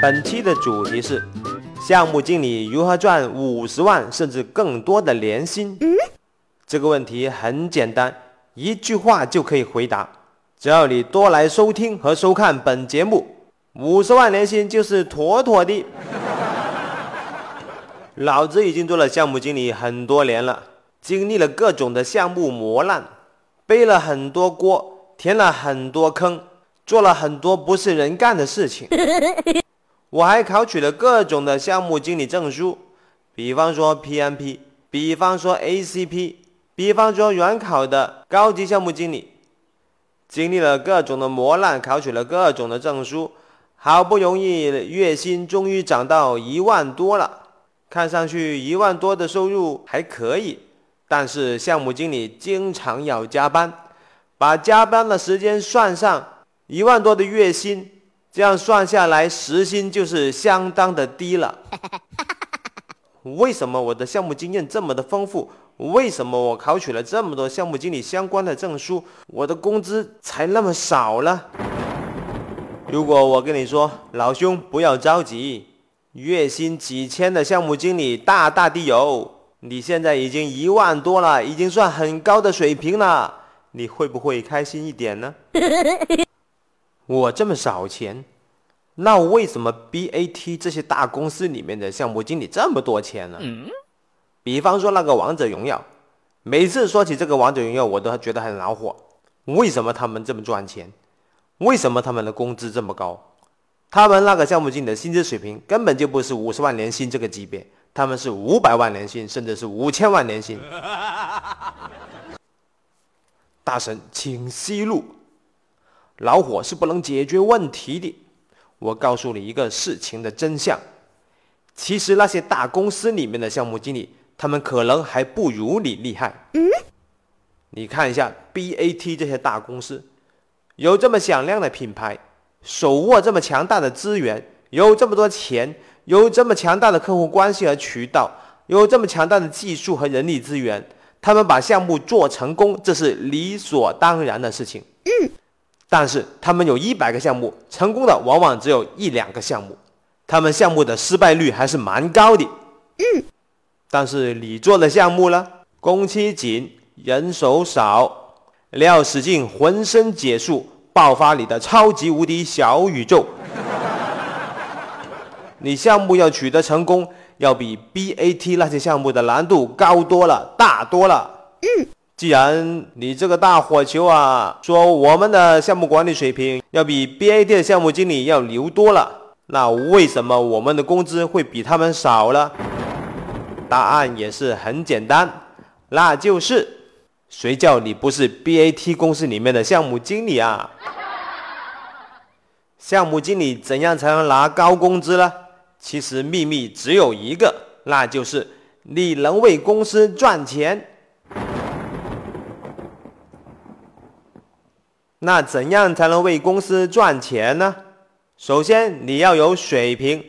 本期的主题是项目经理如何赚五十万甚至更多的年薪。这个问题很简单，一句话就可以回答。只要你多来收听和收看本节目，五十万年薪就是妥妥的。老子已经做了项目经理很多年了，经历了各种的项目磨难，背了很多锅，填了很多坑，做了很多不是人干的事情。我还考取了各种的项目经理证书，比方说 PMP，比方说 ACP，比方说软考的高级项目经理。经历了各种的磨难，考取了各种的证书，好不容易月薪终于涨到一万多了。看上去一万多的收入还可以，但是项目经理经常要加班，把加班的时间算上，一万多的月薪。这样算下来，时薪就是相当的低了。为什么我的项目经验这么的丰富？为什么我考取了这么多项目经理相关的证书，我的工资才那么少呢？如果我跟你说，老兄不要着急，月薪几千的项目经理大大的有，你现在已经一万多了，已经算很高的水平了，你会不会开心一点呢？我这么少钱，那为什么 BAT 这些大公司里面的项目经理这么多钱呢？比方说那个王者荣耀，每次说起这个王者荣耀，我都觉得很恼火。为什么他们这么赚钱？为什么他们的工资这么高？他们那个项目经理的薪资水平根本就不是五十万年薪这个级别，他们是五百万年薪，甚至是五千万年薪。大神，请息怒。老火是不能解决问题的。我告诉你一个事情的真相：其实那些大公司里面的项目经理，他们可能还不如你厉害。嗯，你看一下 BAT 这些大公司，有这么响亮的品牌，手握这么强大的资源，有这么多钱，有这么强大的客户关系和渠道，有这么强大的技术和人力资源，他们把项目做成功，这是理所当然的事情。嗯。但是他们有一百个项目，成功的往往只有一两个项目，他们项目的失败率还是蛮高的。嗯，但是你做的项目呢？工期紧，人手少，你要使尽浑身解数，爆发你的超级无敌小宇宙。你项目要取得成功，要比 BAT 那些项目的难度高多了，大多了。既然你这个大火球啊，说我们的项目管理水平要比 BAT 的项目经理要牛多了，那为什么我们的工资会比他们少呢？答案也是很简单，那就是谁叫你不是 BAT 公司里面的项目经理啊？项目经理怎样才能拿高工资呢？其实秘密只有一个，那就是你能为公司赚钱。那怎样才能为公司赚钱呢？首先，你要有水平，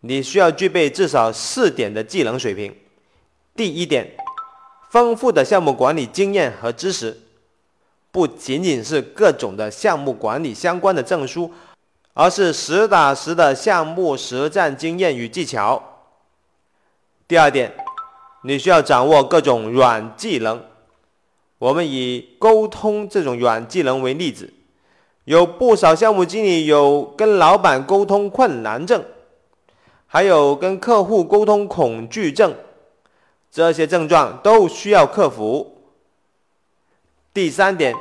你需要具备至少四点的技能水平。第一点，丰富的项目管理经验和知识，不仅仅是各种的项目管理相关的证书，而是实打实的项目实战经验与技巧。第二点，你需要掌握各种软技能。我们以沟通这种软技能为例子，有不少项目经理有跟老板沟通困难症，还有跟客户沟通恐惧症，这些症状都需要克服。第三点，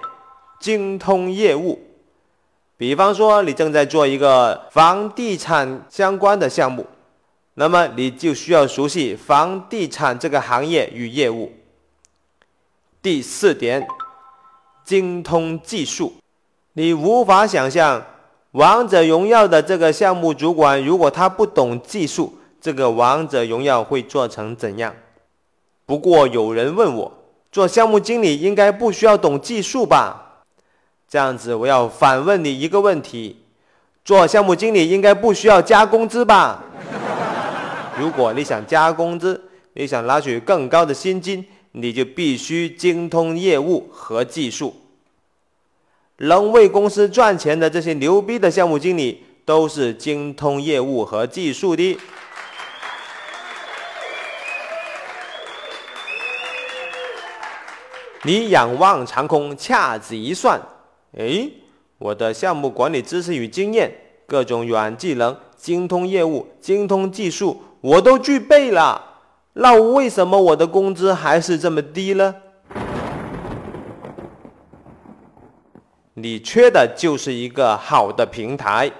精通业务，比方说你正在做一个房地产相关的项目，那么你就需要熟悉房地产这个行业与业务。第四点，精通技术。你无法想象，王者荣耀的这个项目主管，如果他不懂技术，这个王者荣耀会做成怎样？不过有人问我，做项目经理应该不需要懂技术吧？这样子，我要反问你一个问题：做项目经理应该不需要加工资吧？如果你想加工资，你想拿取更高的薪金。你就必须精通业务和技术。能为公司赚钱的这些牛逼的项目经理，都是精通业务和技术的。你仰望长空，掐指一算，哎，我的项目管理知识与经验，各种软技能，精通业务，精通技术，我都具备了。那为什么我的工资还是这么低呢？你缺的就是一个好的平台。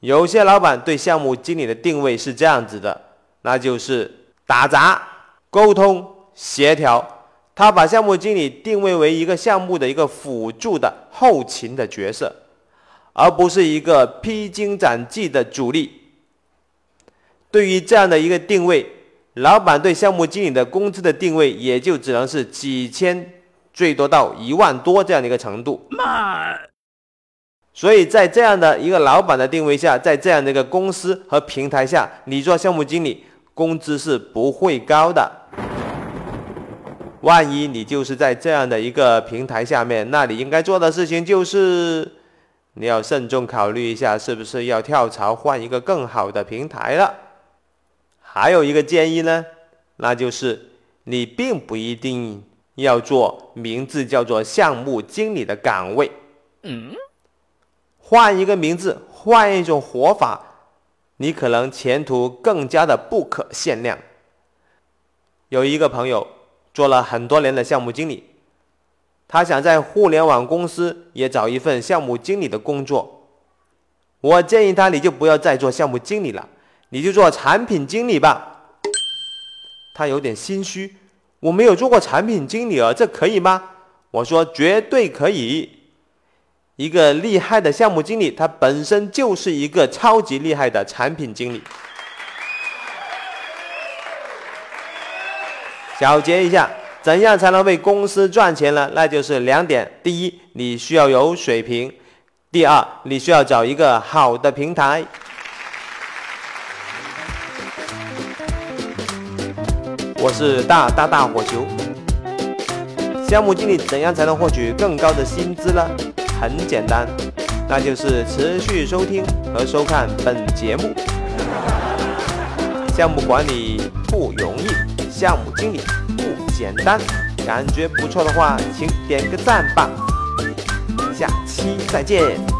有些老板对项目经理的定位是这样子的，那就是打杂、沟通、协调。他把项目经理定位为一个项目的一个辅助的后勤的角色，而不是一个披荆斩棘的主力。对于这样的一个定位，老板对项目经理的工资的定位也就只能是几千，最多到一万多这样的一个程度。所以在这样的一个老板的定位下，在这样的一个公司和平台下，你做项目经理，工资是不会高的。万一你就是在这样的一个平台下面，那你应该做的事情就是，你要慎重考虑一下，是不是要跳槽换一个更好的平台了。还有一个建议呢，那就是你并不一定要做名字叫做项目经理的岗位，嗯，换一个名字，换一种活法，你可能前途更加的不可限量。有一个朋友。做了很多年的项目经理，他想在互联网公司也找一份项目经理的工作。我建议他，你就不要再做项目经理了，你就做产品经理吧。他有点心虚，我没有做过产品经理啊，这可以吗？我说绝对可以。一个厉害的项目经理，他本身就是一个超级厉害的产品经理。小结一下，怎样才能为公司赚钱呢？那就是两点：第一，你需要有水平；第二，你需要找一个好的平台。我是大大大火球。项目经理怎样才能获取更高的薪资呢？很简单，那就是持续收听和收看本节目。项目管理不容易。项目经理不简单，感觉不错的话，请点个赞吧。下期再见。